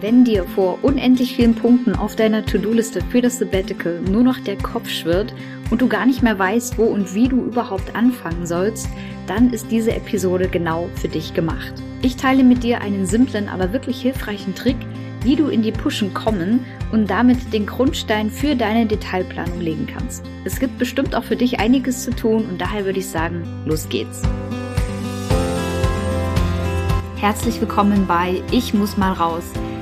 Wenn dir vor unendlich vielen Punkten auf deiner To-Do-Liste für das Sabbatical nur noch der Kopf schwirrt und du gar nicht mehr weißt, wo und wie du überhaupt anfangen sollst, dann ist diese Episode genau für dich gemacht. Ich teile mit dir einen simplen, aber wirklich hilfreichen Trick, wie du in die Pushen kommen und damit den Grundstein für deine Detailplanung legen kannst. Es gibt bestimmt auch für dich einiges zu tun und daher würde ich sagen, los geht's. Herzlich willkommen bei Ich muss mal raus,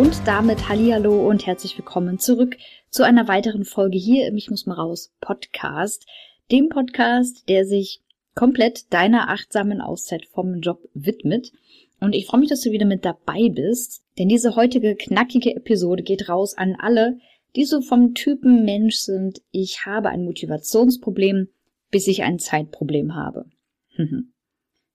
Und damit Hallihallo und herzlich willkommen zurück zu einer weiteren Folge hier im Ich muss mal raus Podcast, dem Podcast, der sich komplett deiner achtsamen Auszeit vom Job widmet. Und ich freue mich, dass du wieder mit dabei bist, denn diese heutige knackige Episode geht raus an alle, die so vom Typen Mensch sind, ich habe ein Motivationsproblem, bis ich ein Zeitproblem habe.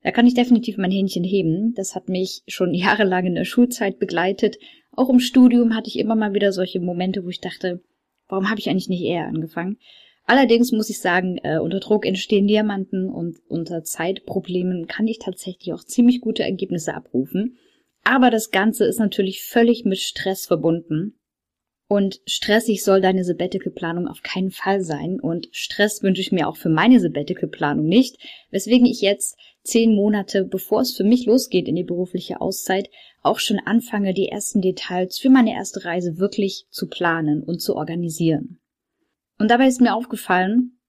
da kann ich definitiv mein Hähnchen heben. Das hat mich schon jahrelang in der Schulzeit begleitet. Auch im Studium hatte ich immer mal wieder solche Momente, wo ich dachte, warum habe ich eigentlich nicht eher angefangen? Allerdings muss ich sagen, äh, unter Druck entstehen Diamanten und unter Zeitproblemen kann ich tatsächlich auch ziemlich gute Ergebnisse abrufen. Aber das Ganze ist natürlich völlig mit Stress verbunden. Und stressig soll deine Sabbatical-Planung auf keinen Fall sein. Und Stress wünsche ich mir auch für meine Sabbatical-Planung nicht. Weswegen ich jetzt zehn Monate, bevor es für mich losgeht in die berufliche Auszeit, auch schon anfange, die ersten Details für meine erste Reise wirklich zu planen und zu organisieren. Und dabei ist mir aufgefallen,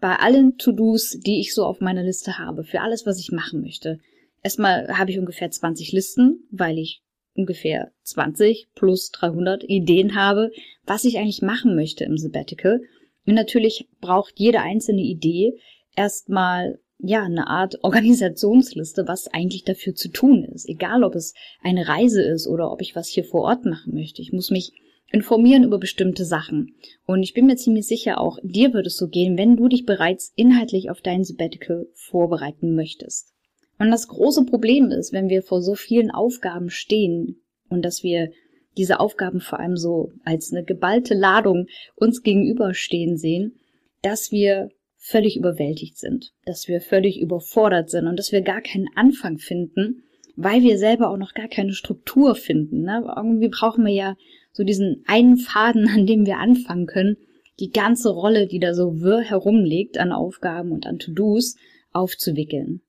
bei allen To-Dos, die ich so auf meiner Liste habe, für alles, was ich machen möchte. Erstmal habe ich ungefähr 20 Listen, weil ich ungefähr 20 plus 300 Ideen habe, was ich eigentlich machen möchte im Sabbatical. Und natürlich braucht jede einzelne Idee erstmal ja, eine Art Organisationsliste, was eigentlich dafür zu tun ist. Egal, ob es eine Reise ist oder ob ich was hier vor Ort machen möchte. Ich muss mich informieren über bestimmte Sachen. Und ich bin mir ziemlich sicher, auch dir wird es so gehen, wenn du dich bereits inhaltlich auf dein Sabbatical vorbereiten möchtest. Und das große Problem ist, wenn wir vor so vielen Aufgaben stehen und dass wir diese Aufgaben vor allem so als eine geballte Ladung uns gegenüberstehen sehen, dass wir völlig überwältigt sind, dass wir völlig überfordert sind und dass wir gar keinen Anfang finden, weil wir selber auch noch gar keine Struktur finden. Ne? Irgendwie brauchen wir ja so diesen einen Faden, an dem wir anfangen können, die ganze Rolle, die da so wirr herumliegt an Aufgaben und an To-Dos, aufzuwickeln.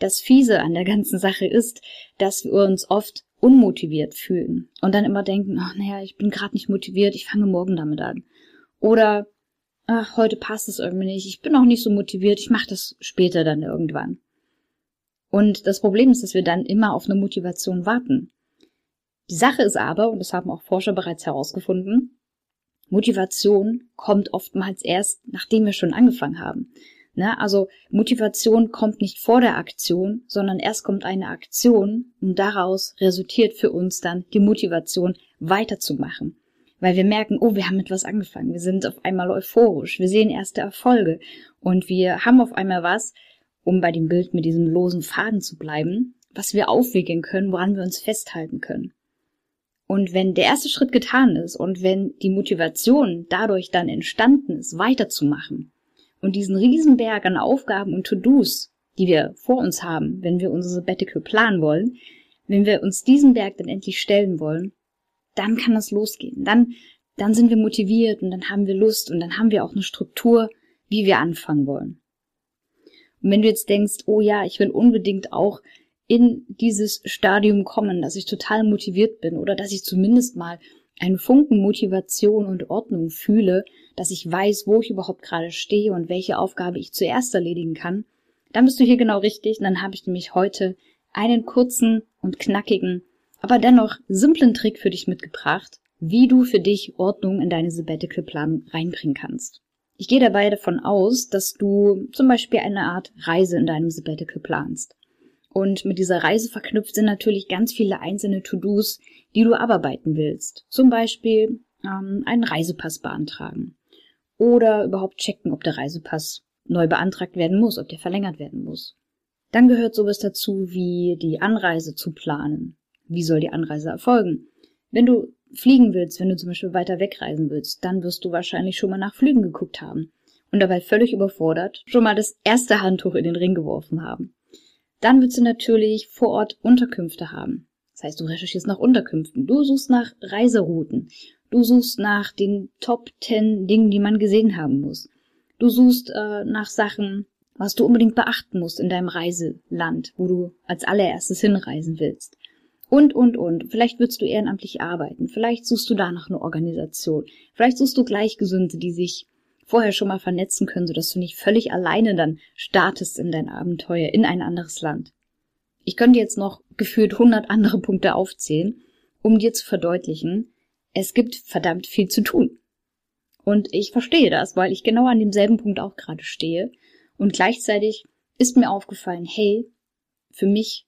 Das Fiese an der ganzen Sache ist, dass wir uns oft unmotiviert fühlen und dann immer denken, ach naja, ich bin gerade nicht motiviert, ich fange morgen damit an. Oder ach, heute passt es irgendwie nicht, ich bin auch nicht so motiviert, ich mache das später dann irgendwann. Und das Problem ist, dass wir dann immer auf eine Motivation warten. Die Sache ist aber, und das haben auch Forscher bereits herausgefunden, Motivation kommt oftmals erst, nachdem wir schon angefangen haben. Ne? Also Motivation kommt nicht vor der Aktion, sondern erst kommt eine Aktion und daraus resultiert für uns dann die Motivation weiterzumachen. Weil wir merken, oh, wir haben etwas angefangen, wir sind auf einmal euphorisch, wir sehen erste Erfolge. Und wir haben auf einmal was, um bei dem Bild mit diesem losen Faden zu bleiben, was wir aufwickeln können, woran wir uns festhalten können. Und wenn der erste Schritt getan ist und wenn die Motivation dadurch dann entstanden ist, weiterzumachen und diesen Riesenberg an Aufgaben und To-Dos, die wir vor uns haben, wenn wir unsere Sabbatical planen wollen, wenn wir uns diesen Berg dann endlich stellen wollen, dann kann das losgehen. Dann, dann sind wir motiviert und dann haben wir Lust und dann haben wir auch eine Struktur, wie wir anfangen wollen. Und wenn du jetzt denkst, oh ja, ich will unbedingt auch in dieses Stadium kommen, dass ich total motiviert bin oder dass ich zumindest mal einen Funken Motivation und Ordnung fühle, dass ich weiß, wo ich überhaupt gerade stehe und welche Aufgabe ich zuerst erledigen kann, dann bist du hier genau richtig und dann habe ich nämlich heute einen kurzen und knackigen, aber dennoch simplen Trick für dich mitgebracht, wie du für dich Ordnung in deine Sabbatical-Planung reinbringen kannst. Ich gehe dabei davon aus, dass du zum Beispiel eine Art Reise in deinem Sabbatical planst. Und mit dieser Reise verknüpft sind natürlich ganz viele einzelne To-Dos, die du abarbeiten willst. Zum Beispiel ähm, einen Reisepass beantragen oder überhaupt checken, ob der Reisepass neu beantragt werden muss, ob der verlängert werden muss. Dann gehört sowas dazu wie die Anreise zu planen. Wie soll die Anreise erfolgen? Wenn du fliegen willst, wenn du zum Beispiel weiter wegreisen willst, dann wirst du wahrscheinlich schon mal nach Flügen geguckt haben und dabei völlig überfordert schon mal das erste Handtuch in den Ring geworfen haben. Dann willst du natürlich vor Ort Unterkünfte haben. Das heißt, du recherchierst nach Unterkünften, du suchst nach Reiserouten, du suchst nach den Top 10 Dingen, die man gesehen haben muss. Du suchst äh, nach Sachen, was du unbedingt beachten musst in deinem Reiseland, wo du als allererstes hinreisen willst. Und, und, und. Vielleicht willst du ehrenamtlich arbeiten. Vielleicht suchst du da noch eine Organisation. Vielleicht suchst du Gleichgesinnte, die sich vorher schon mal vernetzen können, sodass du nicht völlig alleine dann startest in dein Abenteuer in ein anderes Land. Ich könnte jetzt noch gefühlt hundert andere Punkte aufzählen, um dir zu verdeutlichen, es gibt verdammt viel zu tun. Und ich verstehe das, weil ich genau an demselben Punkt auch gerade stehe. Und gleichzeitig ist mir aufgefallen, hey, für mich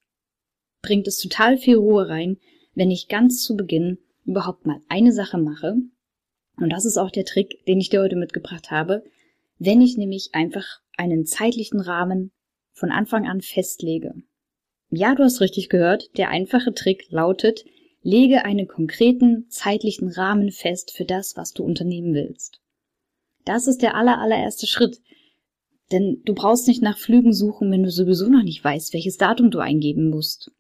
bringt es total viel Ruhe rein, wenn ich ganz zu Beginn überhaupt mal eine Sache mache. Und das ist auch der Trick, den ich dir heute mitgebracht habe. Wenn ich nämlich einfach einen zeitlichen Rahmen von Anfang an festlege. Ja, du hast richtig gehört. Der einfache Trick lautet, Lege einen konkreten zeitlichen Rahmen fest für das, was du unternehmen willst. Das ist der aller, allererste Schritt. Denn du brauchst nicht nach Flügen suchen, wenn du sowieso noch nicht weißt, welches Datum du eingeben musst.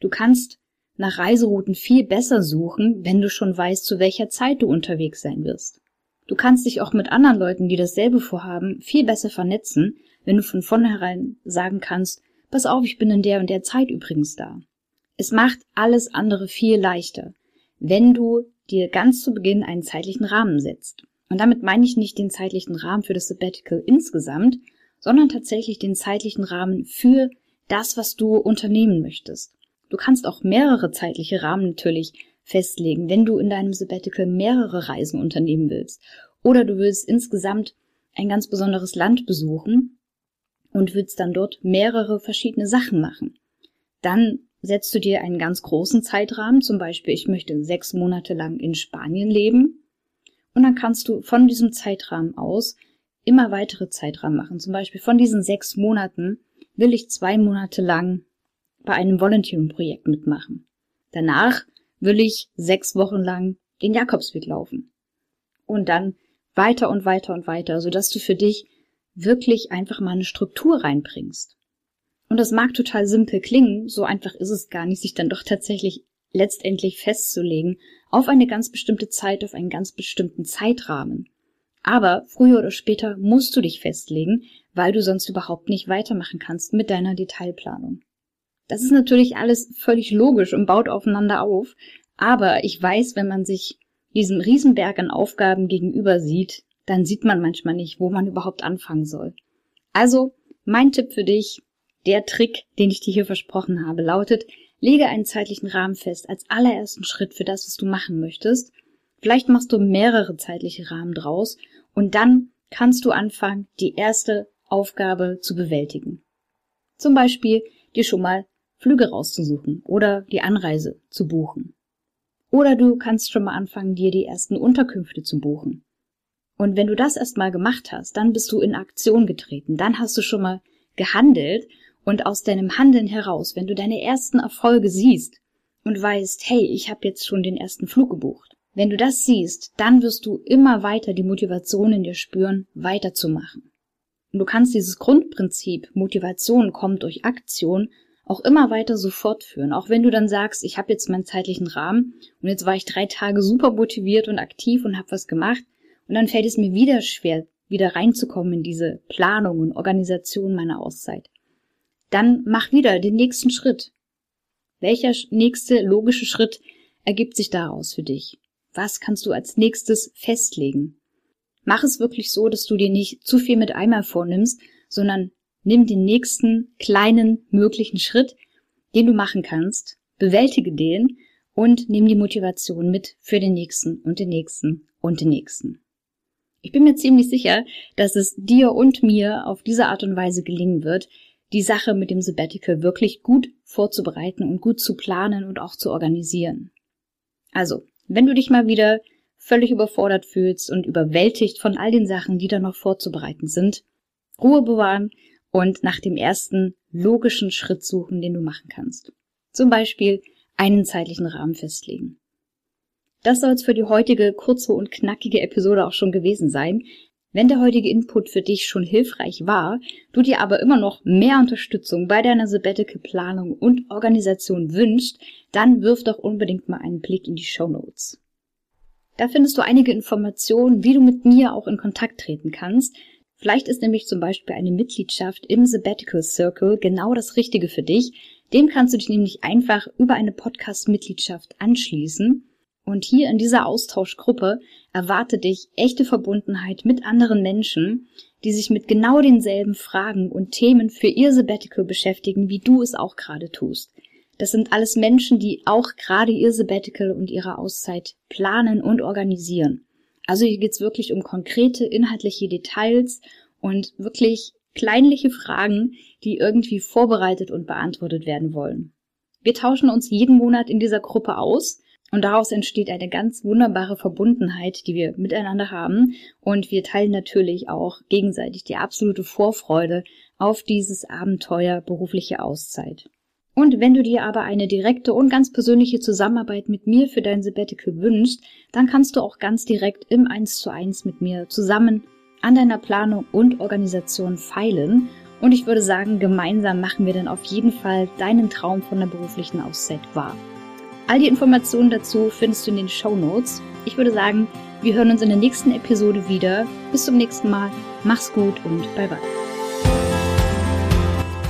Du kannst nach Reiserouten viel besser suchen, wenn du schon weißt, zu welcher Zeit du unterwegs sein wirst. Du kannst dich auch mit anderen Leuten, die dasselbe vorhaben, viel besser vernetzen, wenn du von vornherein sagen kannst, pass auf, ich bin in der und der Zeit übrigens da. Es macht alles andere viel leichter, wenn du dir ganz zu Beginn einen zeitlichen Rahmen setzt. Und damit meine ich nicht den zeitlichen Rahmen für das Sabbatical insgesamt, sondern tatsächlich den zeitlichen Rahmen für das, was du unternehmen möchtest. Du kannst auch mehrere zeitliche Rahmen natürlich festlegen, wenn du in deinem Sabbatical mehrere Reisen unternehmen willst. Oder du willst insgesamt ein ganz besonderes Land besuchen und willst dann dort mehrere verschiedene Sachen machen. Dann setzt du dir einen ganz großen Zeitrahmen, zum Beispiel ich möchte sechs Monate lang in Spanien leben, und dann kannst du von diesem Zeitrahmen aus immer weitere Zeitrahmen machen. Zum Beispiel von diesen sechs Monaten will ich zwei Monate lang bei einem Volunteering-Projekt mitmachen. Danach will ich sechs Wochen lang den Jakobsweg laufen. Und dann weiter und weiter und weiter, sodass du für dich wirklich einfach mal eine Struktur reinbringst. Und das mag total simpel klingen, so einfach ist es gar nicht, sich dann doch tatsächlich letztendlich festzulegen auf eine ganz bestimmte Zeit, auf einen ganz bestimmten Zeitrahmen. Aber früher oder später musst du dich festlegen, weil du sonst überhaupt nicht weitermachen kannst mit deiner Detailplanung. Das ist natürlich alles völlig logisch und baut aufeinander auf, aber ich weiß, wenn man sich diesem Riesenberg an Aufgaben gegenüber sieht, dann sieht man manchmal nicht, wo man überhaupt anfangen soll. Also, mein Tipp für dich, der Trick, den ich dir hier versprochen habe, lautet, lege einen zeitlichen Rahmen fest als allerersten Schritt für das, was du machen möchtest. Vielleicht machst du mehrere zeitliche Rahmen draus und dann kannst du anfangen, die erste Aufgabe zu bewältigen. Zum Beispiel dir schon mal Flüge rauszusuchen oder die Anreise zu buchen. Oder du kannst schon mal anfangen, dir die ersten Unterkünfte zu buchen. Und wenn du das erstmal gemacht hast, dann bist du in Aktion getreten, dann hast du schon mal gehandelt und aus deinem Handeln heraus, wenn du deine ersten Erfolge siehst und weißt, hey, ich habe jetzt schon den ersten Flug gebucht. Wenn du das siehst, dann wirst du immer weiter die Motivation in dir spüren, weiterzumachen. Und du kannst dieses Grundprinzip, Motivation kommt durch Aktion, auch immer weiter so fortführen. Auch wenn du dann sagst, ich habe jetzt meinen zeitlichen Rahmen und jetzt war ich drei Tage super motiviert und aktiv und habe was gemacht und dann fällt es mir wieder schwer, wieder reinzukommen in diese Planung und Organisation meiner Auszeit dann mach wieder den nächsten Schritt. Welcher nächste logische Schritt ergibt sich daraus für dich? Was kannst du als nächstes festlegen? Mach es wirklich so, dass du dir nicht zu viel mit einmal vornimmst, sondern nimm den nächsten kleinen möglichen Schritt, den du machen kannst, bewältige den und nimm die Motivation mit für den nächsten und den nächsten und den nächsten. Ich bin mir ziemlich sicher, dass es dir und mir auf diese Art und Weise gelingen wird, die Sache mit dem Sabbatical wirklich gut vorzubereiten und gut zu planen und auch zu organisieren. Also, wenn du dich mal wieder völlig überfordert fühlst und überwältigt von all den Sachen, die da noch vorzubereiten sind, Ruhe bewahren und nach dem ersten logischen Schritt suchen, den du machen kannst. Zum Beispiel einen zeitlichen Rahmen festlegen. Das soll es für die heutige kurze und knackige Episode auch schon gewesen sein. Wenn der heutige Input für dich schon hilfreich war, du dir aber immer noch mehr Unterstützung bei deiner Sabbatical Planung und Organisation wünschst, dann wirf doch unbedingt mal einen Blick in die Show Notes. Da findest du einige Informationen, wie du mit mir auch in Kontakt treten kannst. Vielleicht ist nämlich zum Beispiel eine Mitgliedschaft im Sabbatical Circle genau das Richtige für dich. Dem kannst du dich nämlich einfach über eine Podcast-Mitgliedschaft anschließen. Und hier in dieser Austauschgruppe erwartet dich echte Verbundenheit mit anderen Menschen, die sich mit genau denselben Fragen und Themen für ihr Sabbatical beschäftigen, wie du es auch gerade tust. Das sind alles Menschen, die auch gerade ihr Sabbatical und ihre Auszeit planen und organisieren. Also hier geht's wirklich um konkrete inhaltliche Details und wirklich kleinliche Fragen, die irgendwie vorbereitet und beantwortet werden wollen. Wir tauschen uns jeden Monat in dieser Gruppe aus und daraus entsteht eine ganz wunderbare Verbundenheit, die wir miteinander haben. Und wir teilen natürlich auch gegenseitig die absolute Vorfreude auf dieses Abenteuer berufliche Auszeit. Und wenn du dir aber eine direkte und ganz persönliche Zusammenarbeit mit mir für dein Sabbatical wünschst, dann kannst du auch ganz direkt im 1 zu 1 mit mir zusammen an deiner Planung und Organisation feilen. Und ich würde sagen, gemeinsam machen wir dann auf jeden Fall deinen Traum von der beruflichen Auszeit wahr. All die Informationen dazu findest du in den Show Notes. Ich würde sagen, wir hören uns in der nächsten Episode wieder. Bis zum nächsten Mal. Mach's gut und bye bye.